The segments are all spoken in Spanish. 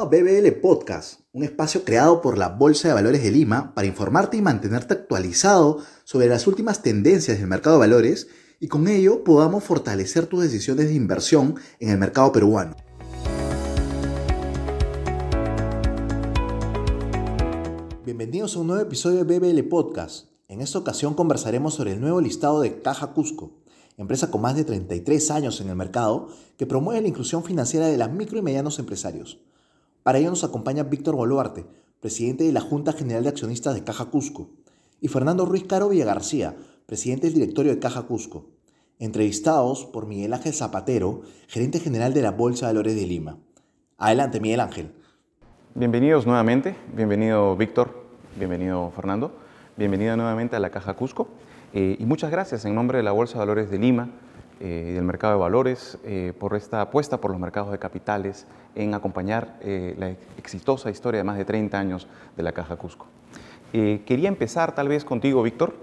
A BBL Podcast, un espacio creado por la Bolsa de Valores de Lima para informarte y mantenerte actualizado sobre las últimas tendencias del mercado de valores y con ello podamos fortalecer tus decisiones de inversión en el mercado peruano. Bienvenidos a un nuevo episodio de BBL Podcast. En esta ocasión conversaremos sobre el nuevo listado de Caja Cusco, empresa con más de 33 años en el mercado que promueve la inclusión financiera de las micro y medianos empresarios. Para ello nos acompaña Víctor Boluarte, presidente de la Junta General de Accionistas de Caja Cusco, y Fernando Ruiz Caro Villagarcía, presidente del directorio de Caja Cusco, entrevistados por Miguel Ángel Zapatero, gerente general de la Bolsa de Valores de Lima. Adelante, Miguel Ángel. Bienvenidos nuevamente, bienvenido Víctor, bienvenido Fernando, bienvenida nuevamente a la Caja Cusco. Eh, y muchas gracias en nombre de la Bolsa de Valores de Lima eh, del mercado de valores eh, por esta apuesta por los mercados de capitales en acompañar la exitosa historia de más de 30 años de la Caja Cusco. quería empezar tal vez contigo, Víctor,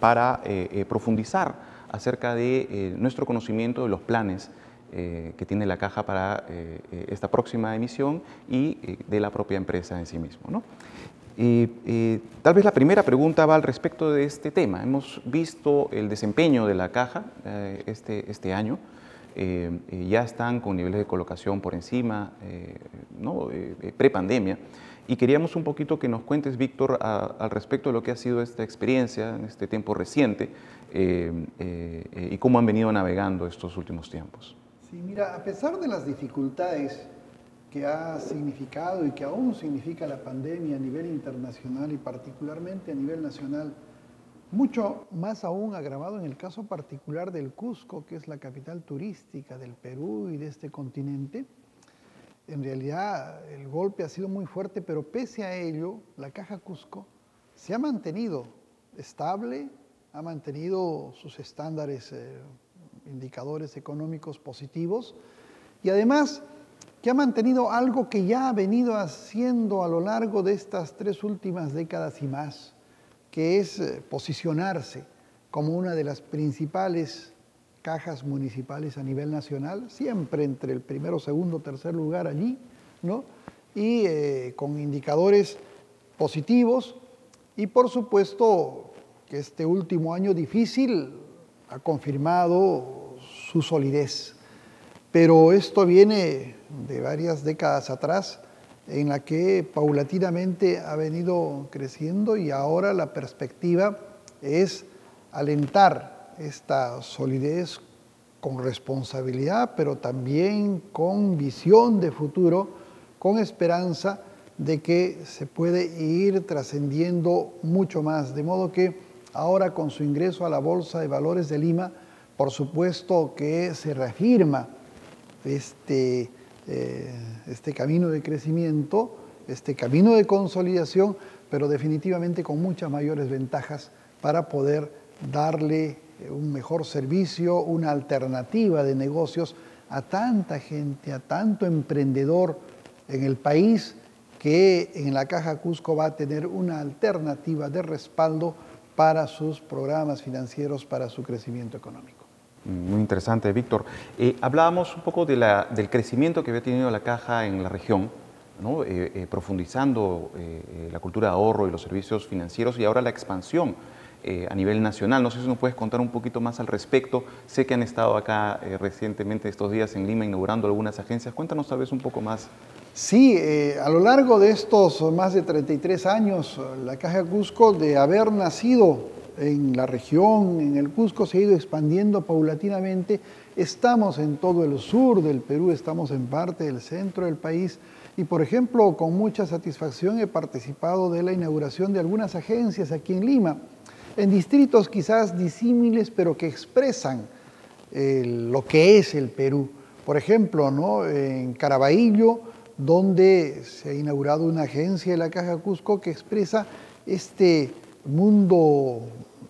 para profundizar acerca de nuestro conocimiento de los planes que tiene la caja para esta próxima emisión y de la propia empresa en sí mismo. ¿no? Tal vez la primera pregunta va al respecto de este tema. Hemos visto el desempeño de la caja eh, este, este año. Eh, ya están con niveles de colocación por encima, eh, ¿no? pre-pandemia. Y queríamos un poquito que nos cuentes, Víctor, al respecto de lo que ha sido esta experiencia en este tiempo reciente y cómo han venido navegando estos últimos tiempos. Sí, mira, a pesar de las dificultades que ha significado y que aún significa la pandemia a nivel internacional y particularmente a nivel nacional, mucho más aún agravado en el caso particular del Cusco, que es la capital turística del Perú y de este continente. En realidad el golpe ha sido muy fuerte, pero pese a ello, la Caja Cusco se ha mantenido estable, ha mantenido sus estándares, eh, indicadores económicos positivos y además que ha mantenido algo que ya ha venido haciendo a lo largo de estas tres últimas décadas y más, que es eh, posicionarse como una de las principales cajas municipales a nivel nacional, siempre entre el primero, segundo, tercer lugar allí, ¿no? Y eh, con indicadores positivos y por supuesto que este último año difícil ha confirmado su solidez. Pero esto viene de varias décadas atrás, en la que paulatinamente ha venido creciendo y ahora la perspectiva es alentar esta solidez con responsabilidad, pero también con visión de futuro, con esperanza de que se puede ir trascendiendo mucho más. De modo que ahora con su ingreso a la Bolsa de Valores de Lima, por supuesto que se reafirma este, eh, este camino de crecimiento, este camino de consolidación, pero definitivamente con muchas mayores ventajas para poder darle eh, un mejor servicio, una alternativa de negocios a tanta gente, a tanto emprendedor en el país que en la Caja Cusco va a tener una alternativa de respaldo para sus programas financieros, para su crecimiento económico. Muy interesante, Víctor. Eh, hablábamos un poco del crecimiento que había tenido la caja en la región. Eh, eh, profundizando la cultura de ahorro y los servicios financieros y ahora la expansión a nivel nacional. No sé si nos puedes contar un poquito más al respecto. Sé que han estado acá recientemente estos días en Lima inaugurando algunas agencias. Cuéntanos tal vez un poco más. Sí, a lo largo de estos más de 33 años, la Caja Cusco, de haber nacido en la región, en el Cusco, se ha ido expandiendo paulatinamente. Estamos en todo el sur del Perú, estamos en parte del centro del país y, por ejemplo, con mucha satisfacción he participado de la inauguración de algunas agencias aquí en Lima, en distritos quizás disímiles, pero que expresan eh, lo que es el Perú. Por ejemplo, ¿no? en Caraballo, donde se ha inaugurado una agencia de la Caja Cusco que expresa este mundo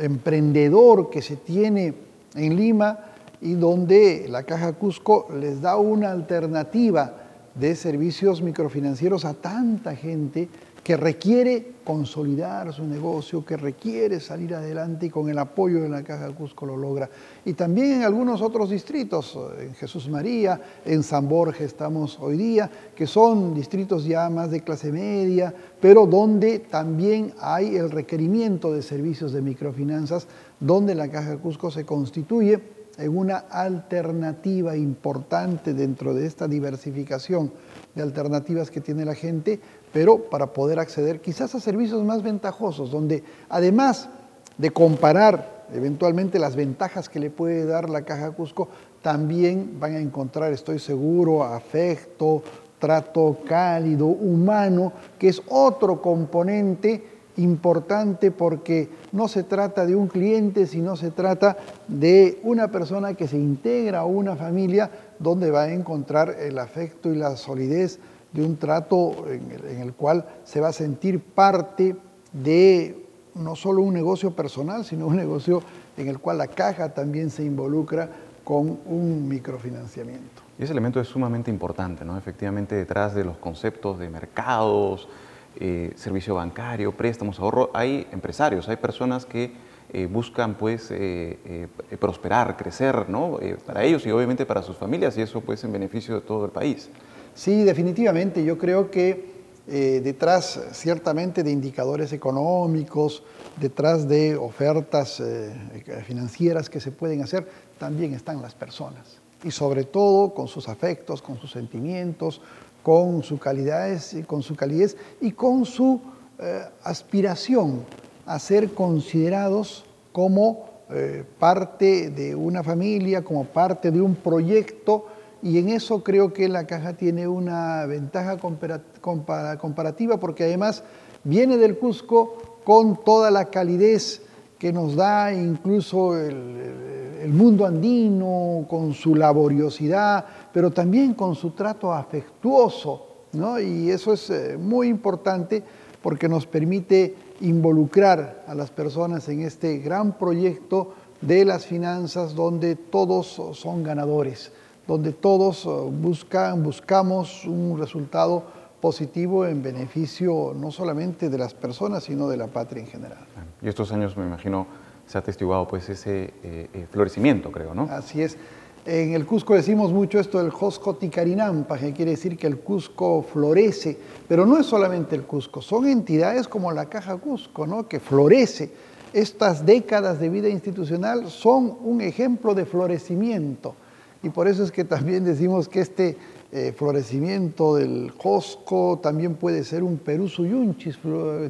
emprendedor que se tiene en Lima y donde la Caja Cusco les da una alternativa de servicios microfinancieros a tanta gente que requiere consolidar su negocio, que requiere salir adelante y con el apoyo de la Caja Cusco lo logra. Y también en algunos otros distritos, en Jesús María, en San Borges estamos hoy día, que son distritos ya más de clase media, pero donde también hay el requerimiento de servicios de microfinanzas, donde la Caja Cusco se constituye en una alternativa importante dentro de esta diversificación de alternativas que tiene la gente, pero para poder acceder quizás a servicios más ventajosos, donde además de comparar eventualmente las ventajas que le puede dar la Caja Cusco, también van a encontrar, estoy seguro, afecto, trato cálido, humano, que es otro componente importante porque no se trata de un cliente, sino se trata de una persona que se integra a una familia donde va a encontrar el afecto y la solidez de un trato en el, cual se va a sentir parte de no solo un negocio personal, sino un negocio en el cual la caja también se involucra con un microfinanciamiento. Y ese elemento es sumamente importante, ¿no? Efectivamente, detrás de los conceptos de mercados, eh, servicio bancario, préstamos, ahorro, hay empresarios, hay personas que eh, buscan pues eh, prosperar, crecer, ¿no? para ellos y obviamente para sus familias y eso pues en beneficio de todo el país. Sí, definitivamente, yo creo que detrás ciertamente de indicadores económicos, detrás de ofertas financieras que se pueden hacer, también están las personas y sobre todo con sus afectos, con sus sentimientos, con su calidad, con su calidez y con su eh, aspiración a ser considerados como eh, parte de una familia, como parte de un proyecto, y en eso creo que la caja tiene una ventaja comparativa porque además viene del Cusco con toda la calidez que nos da incluso el, mundo andino, con su laboriosidad, pero también con su trato afectuoso, ¿no? Y eso es eh, muy importante porque nos permite involucrar a las personas en este gran proyecto de las finanzas donde todos son ganadores, donde todos eh, buscan, buscamos un resultado positivo en beneficio no solamente de las personas, sino de la patria en general. Y estos años, me imagino, se ha atestiguado pues ese eh, eh, florecimiento, creo, ¿no? Así es. En el Cusco decimos mucho esto del Josco Ticarinampa, que quiere decir que el Cusco florece, pero no es solamente el Cusco, son entidades como la Caja Cusco, ¿no? que florece. Estas décadas de vida institucional son un ejemplo de florecimiento y por eso es que también decimos que este eh, florecimiento del Josco, también puede ser un Perú suyunchis,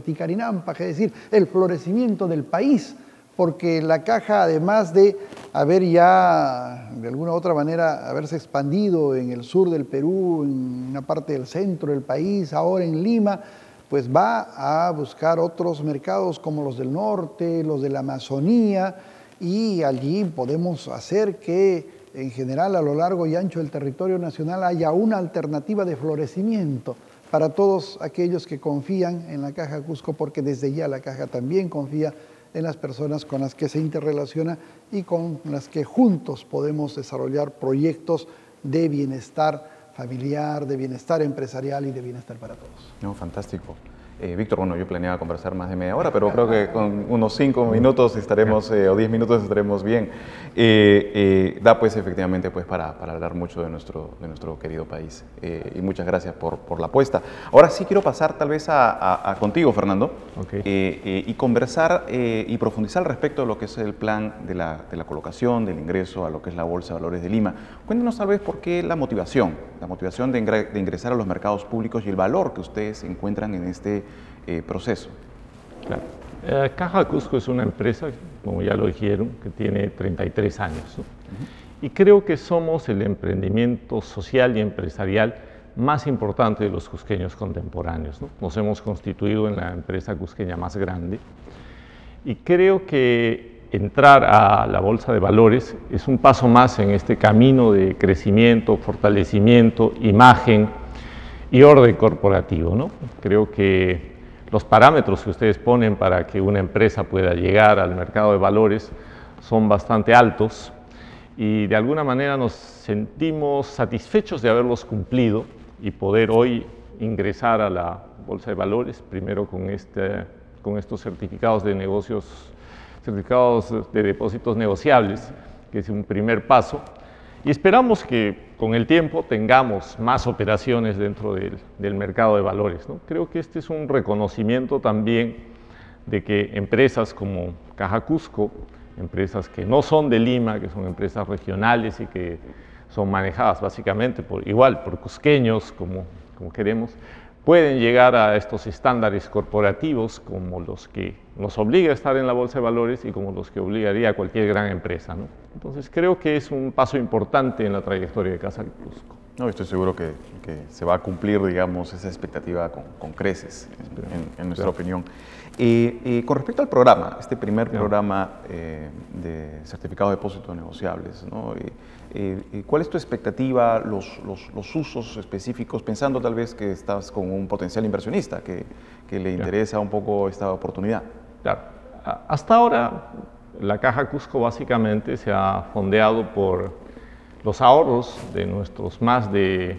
ticarinampa, es decir, el florecimiento del país, porque la caja, además de haber ya, de alguna u otra manera, haberse expandido en el sur del Perú, en una parte del centro del país, ahora en Lima, pues va a buscar otros mercados como los del norte, los de la Amazonía, y allí podemos hacer que en general a lo largo y ancho del territorio nacional haya una alternativa de florecimiento para todos aquellos que confían en la Caja Cusco, porque desde ya la Caja también confía en las personas con las que se interrelaciona y con las que juntos podemos desarrollar proyectos de bienestar familiar, de bienestar empresarial y de bienestar para todos. No, fantástico. Eh, Víctor, bueno, yo planeaba conversar más de media hora, pero creo que con unos cinco minutos estaremos, eh, o diez minutos estaremos bien. Eh, da pues efectivamente pues para, para, hablar mucho de nuestro, de nuestro querido país. y muchas gracias por, por, la apuesta. Ahora sí quiero pasar tal vez a, contigo, Fernando, y conversar y profundizar respecto de lo que es el plan de la, de la colocación, del ingreso a lo que es la Bolsa de Valores de Lima. Cuéntanos tal vez por qué la motivación, la motivación de, de ingresar a los mercados públicos y el valor que ustedes encuentran en este eh, proceso. Claro. Eh, Caja Cusco es una empresa, como ya lo dijeron, que tiene 33 años. Y creo que somos el emprendimiento social y empresarial más importante de los cusqueños contemporáneos. Nos hemos constituido en la empresa cusqueña más grande. Y creo que entrar a la bolsa de valores es un paso más en este camino de crecimiento, fortalecimiento, imagen y orden corporativo. ¿no? Creo que los parámetros que ustedes ponen para que una empresa pueda llegar al mercado de valores son bastante altos y de alguna manera nos sentimos satisfechos de haberlos cumplido y poder hoy ingresar a la Bolsa de Valores, primero con, este, estos certificados de negocios, certificados de depósitos negociables, que es un primer paso. Y esperamos que con el tiempo tengamos más operaciones dentro del, mercado de valores. Creo que este es un reconocimiento también de que empresas como Caja Cusco, empresas que no son de Lima, que son empresas regionales y que son manejadas básicamente por igual por cusqueños, como queremos, pueden llegar a estos estándares corporativos como los que nos obliga a estar en la bolsa de valores y como los que obligaría a cualquier gran empresa. ¿no? Entonces creo que es un paso importante en la trayectoria de Casa Cusco. No, estoy seguro que, que, se va a cumplir, digamos, esa expectativa con, con creces, en, en nuestra opinión. Y, y, con respecto al programa, este primer programa eh, de certificado de depósitos negociables, ¿no? ¿cuál es tu expectativa, los, los, los, usos específicos, pensando tal vez que estás con un potencial inversionista que, que le interesa un poco esta oportunidad? Claro. Hasta ahora, la Caja Cusco básicamente se ha fondeado por los ahorros de nuestros más de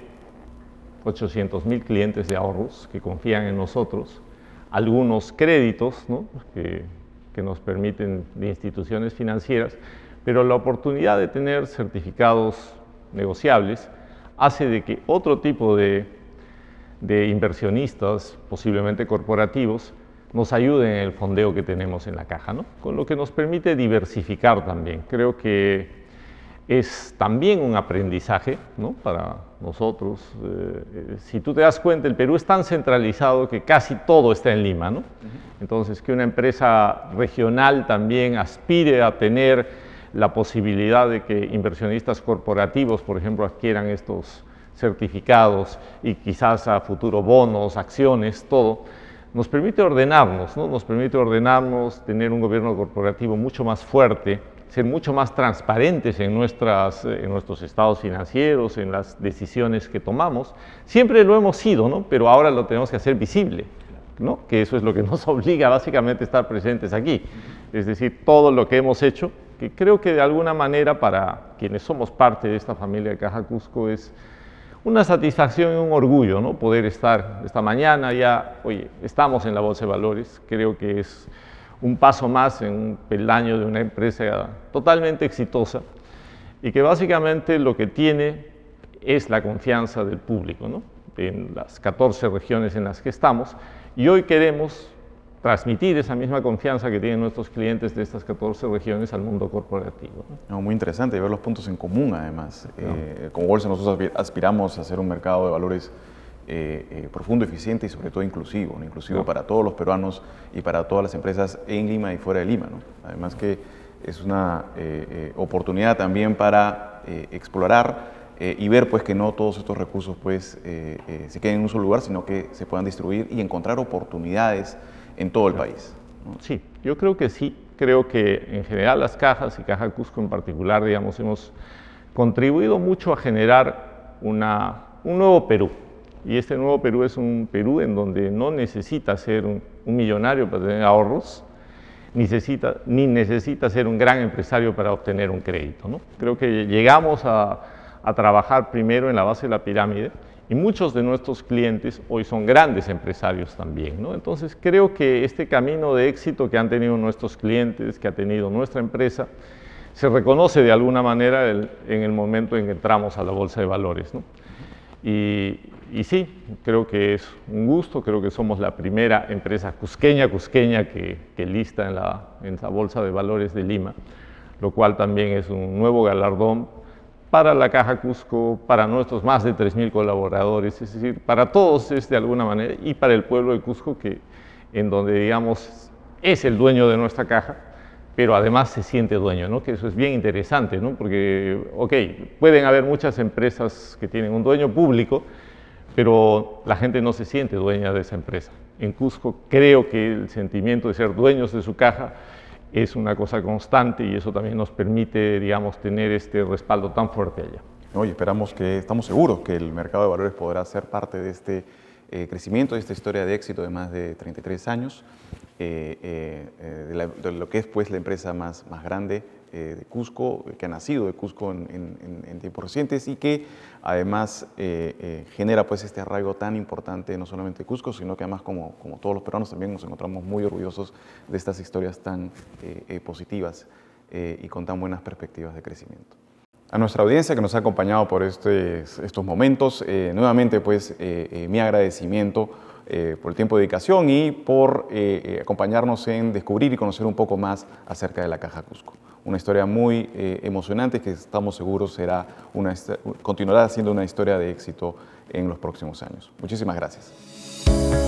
800 mil clientes de ahorros que confían en nosotros, algunos créditos que, que, nos permiten de instituciones financieras, pero la oportunidad de tener certificados negociables hace de que otro tipo de, de inversionistas, posiblemente corporativos, nos ayuden en el fondeo que tenemos en la caja, ¿no? con lo que nos permite diversificar también. Creo que es también un aprendizaje ¿no? para nosotros. Eh, si tú te das cuenta, el Perú es tan centralizado que casi todo está en Lima. ¿no? Entonces, que una empresa regional también aspire a tener la posibilidad de que inversionistas corporativos, por ejemplo, adquieran estos certificados y quizás a futuro bonos, acciones, todo, nos permite ordenarnos, ¿no? nos permite ordenarnos, tener un gobierno corporativo mucho más fuerte, ser mucho más transparentes en, nuestras, en nuestros estados financieros, en las decisiones que tomamos. Siempre lo hemos sido, ¿no? pero ahora lo tenemos que hacer visible, ¿no? que eso es lo que nos obliga básicamente a estar presentes aquí. Es decir, todo lo que hemos hecho, que creo que de alguna manera para quienes somos parte de esta familia de Caja Cusco es una satisfacción y un orgullo, ¿no? Poder estar esta mañana ya, oye, estamos en la Bolsa de Valores, creo que es un paso más en un peldaño de una empresa totalmente exitosa y que básicamente lo que tiene es la confianza del público, ¿no? en las 14 regiones en las que estamos, y hoy queremos transmitir esa misma confianza que tienen nuestros clientes de estas 14 regiones al mundo corporativo. ¿no? muy interesante ver los puntos en común, además. No. Eh, como Bolsa nosotros aspiramos a ser un mercado de valores eh, eh, profundo, eficiente y sobre todo inclusivo, ¿no? inclusivo no. para todos los peruanos y para todas las empresas en Lima y fuera de Lima. ¿no? Además que es una eh, oportunidad también para explorar y ver pues que no todos estos recursos pues se queden en un solo lugar, sino que se puedan distribuir y encontrar oportunidades en todo el país. Sí, yo creo que sí. Creo que en general las cajas y Caja Cusco en particular, digamos, hemos contribuido mucho a generar una, un nuevo Perú, y este nuevo Perú es un Perú en donde no necesita ser un, un millonario para tener ahorros, necesita, ni necesita ser un gran empresario para obtener un crédito. ¿no? Creo que llegamos a, a trabajar primero en la base de la pirámide y muchos de nuestros clientes hoy son grandes empresarios también. ¿no? Entonces creo que este camino de éxito que han tenido nuestros clientes, que ha tenido nuestra empresa, se reconoce de alguna manera el, en el momento en que entramos a la bolsa de valores. ¿no? Y, sí, creo que es un gusto, creo que somos la primera empresa cusqueña, cusqueña que, que lista en la, en la Bolsa de Valores de Lima, lo cual también es un nuevo galardón para la Caja Cusco, para nuestros más de 3.000 colaboradores, es decir, para todos es de alguna manera, y para el pueblo de Cusco, que en donde, digamos, es el dueño de nuestra caja, pero además se siente dueño, ¿no? que eso es bien interesante, ¿no? porque, ok, pueden haber muchas empresas que tienen un dueño público, pero la gente no se siente dueña de esa empresa. En Cusco creo que el sentimiento de ser dueños de su caja es una cosa constante y eso también nos permite, digamos, tener este respaldo tan fuerte allá. Oye, esperamos que, estamos seguros que el mercado de valores podrá ser parte de este eh, crecimiento, de esta historia de éxito de más de 33 años, eh, eh, de, la, de, lo que es pues la empresa más, más grande de Cusco, que ha nacido de Cusco en, tiempos recientes y que además genera pues este arraigo tan importante no solamente de Cusco, sino que además como, como todos los peruanos también nos encontramos muy orgullosos de estas historias tan positivas y con tan buenas perspectivas de crecimiento. A nuestra audiencia que nos ha acompañado por estos momentos, nuevamente pues mi agradecimiento eh, por el tiempo de dedicación y por eh, eh, acompañarnos en descubrir y conocer un poco más acerca de la Caja Cusco. Una historia muy emocionante que estamos seguros será una, continuará siendo una historia de éxito en los próximos años. Muchísimas gracias.